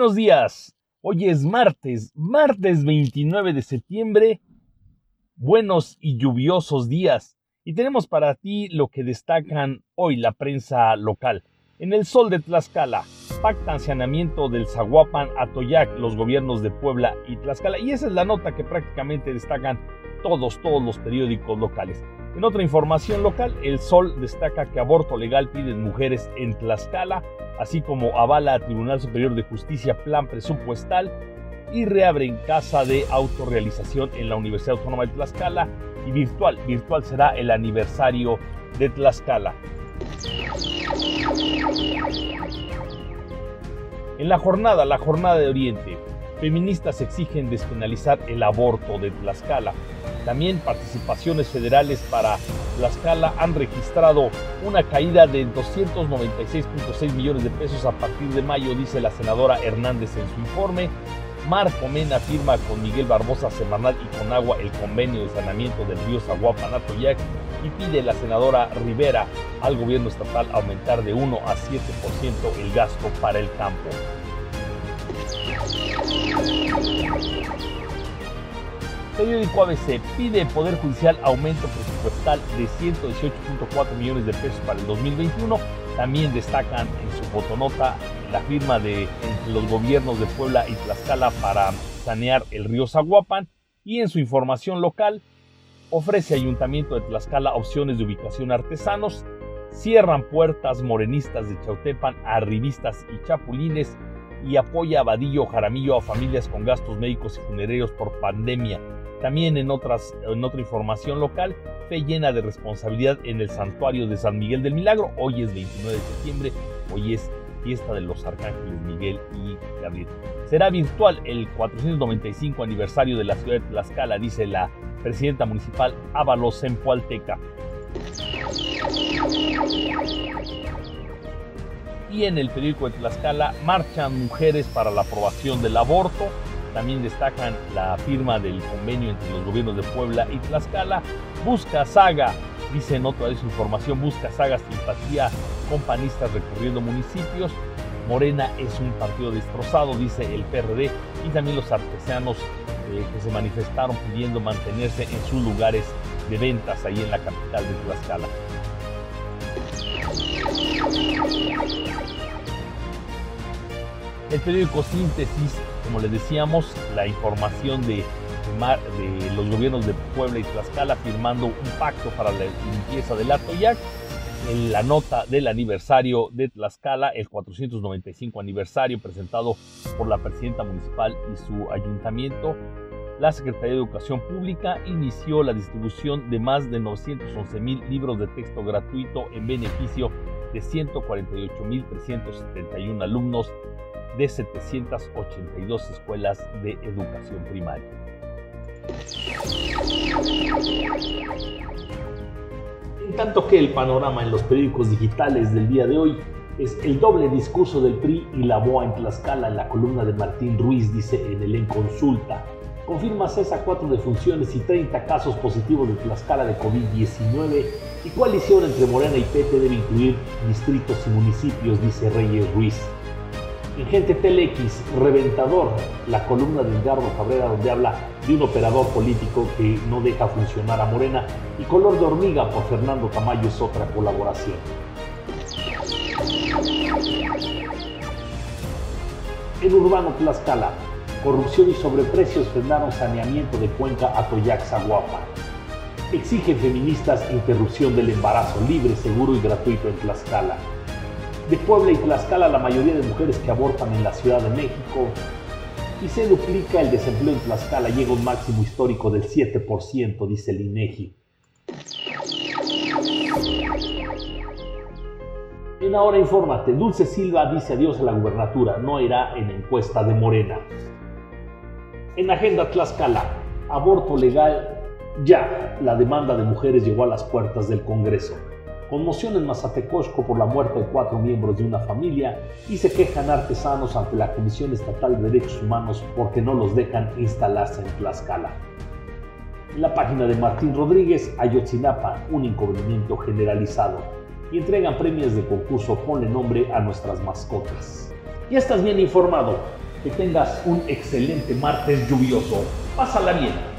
Buenos días. Hoy es martes, martes 29 de septiembre. Buenos y lluviosos días. Y tenemos para ti lo que destacan hoy la prensa local. En el sol de Tlaxcala, pactan saneamiento del Zaguapan a Toyac los gobiernos de Puebla y Tlaxcala. Y esa es la nota que prácticamente destacan todos, todos los periódicos locales. En otra información local, El Sol destaca que aborto legal piden mujeres en Tlaxcala, así como avala a Tribunal Superior de Justicia plan presupuestal y reabren casa de autorrealización en la Universidad Autónoma de Tlaxcala y virtual. Virtual será el aniversario de Tlaxcala. En la jornada, la jornada de Oriente, feministas exigen despenalizar el aborto de Tlaxcala. También participaciones federales para Tlaxcala han registrado una caída de 296.6 millones de pesos a partir de mayo, dice la senadora Hernández en su informe. Marco Mena firma con Miguel Barbosa Semanal y con Agua el convenio de saneamiento del río Zaguapan Atoyac y pide la senadora Rivera al gobierno estatal aumentar de 1 a 7% el gasto para el campo. Periódico ABC pide Poder Judicial aumento presupuestal de 118.4 millones de pesos para el 2021. También destacan en su fotonota la firma de los gobiernos de Puebla y Tlaxcala para sanear el río Zaguapan. Y en su información local, ofrece Ayuntamiento de Tlaxcala opciones de ubicación artesanos, cierran puertas morenistas de Chautepan a arribistas y chapulines y apoya a Vadillo Jaramillo a familias con gastos médicos y funerarios por pandemia. También en, otras, en otra información local, fe llena de responsabilidad en el santuario de San Miguel del Milagro. Hoy es 29 de septiembre, hoy es fiesta de los arcángeles Miguel y Gabriel. Será virtual el 495 aniversario de la ciudad de Tlaxcala, dice la presidenta municipal Ábalos en Pualteca. Y en el periódico de Tlaxcala marchan mujeres para la aprobación del aborto. También destacan la firma del convenio entre los gobiernos de Puebla y Tlaxcala. Busca saga, dice en otra su información, busca saga simpatía con panistas recorriendo municipios. Morena es un partido destrozado, dice el PRD, y también los artesanos eh, que se manifestaron pidiendo mantenerse en sus lugares de ventas ahí en la capital de Tlaxcala. El periódico Síntesis, como les decíamos, la información de, de, los gobiernos de Puebla y Tlaxcala firmando un pacto para la limpieza del Atoyac. En la nota del aniversario de Tlaxcala, el 495 aniversario presentado por la presidenta municipal y su ayuntamiento, la Secretaría de Educación Pública inició la distribución de más de 911 mil libros de texto gratuito en beneficio de 148.371 alumnos de 782 escuelas de educación primaria. En tanto que el panorama en los periódicos digitales del día de hoy es el doble discurso del PRI y la BOA en Tlaxcala en la columna de Martín Ruiz, dice en el En Consulta. Confirma CESA cuatro defunciones y 30 casos positivos de Tlaxcala de COVID-19 y coalición entre Morena y PT debe incluir distritos y municipios, dice Reyes Ruiz. En Gente Telex, Reventador, la columna de Edgardo Cabrera donde habla de un operador político que no deja funcionar a Morena y Color de Hormiga por Fernando Tamayo es otra colaboración. En Urbano Tlaxcala, Corrupción y sobreprecios frenaron saneamiento de Cuenca a Toyac-Zaguapa. Exigen feministas interrupción del embarazo libre, seguro y gratuito en Tlaxcala. De Puebla y Tlaxcala la mayoría de mujeres que abortan en la Ciudad de México. Y se duplica el desempleo en Tlaxcala, llega a un máximo histórico del 7%, dice el INEGI. En Ahora Infórmate, Dulce Silva dice adiós a la gubernatura, no irá en encuesta de Morena. En Agenda Tlaxcala, aborto legal ya. La demanda de mujeres llegó a las puertas del Congreso. Conmoción en Mazatecosco por la muerte de cuatro miembros de una familia y se quejan artesanos ante la Comisión Estatal de Derechos Humanos porque no los dejan instalarse en Tlaxcala. En la página de Martín Rodríguez, Ayotzinapa, un inconveniente generalizado. Y entregan premios de concurso Ponle nombre a nuestras mascotas. Ya estás bien informado. Que tengas un excelente martes lluvioso. Pásala bien.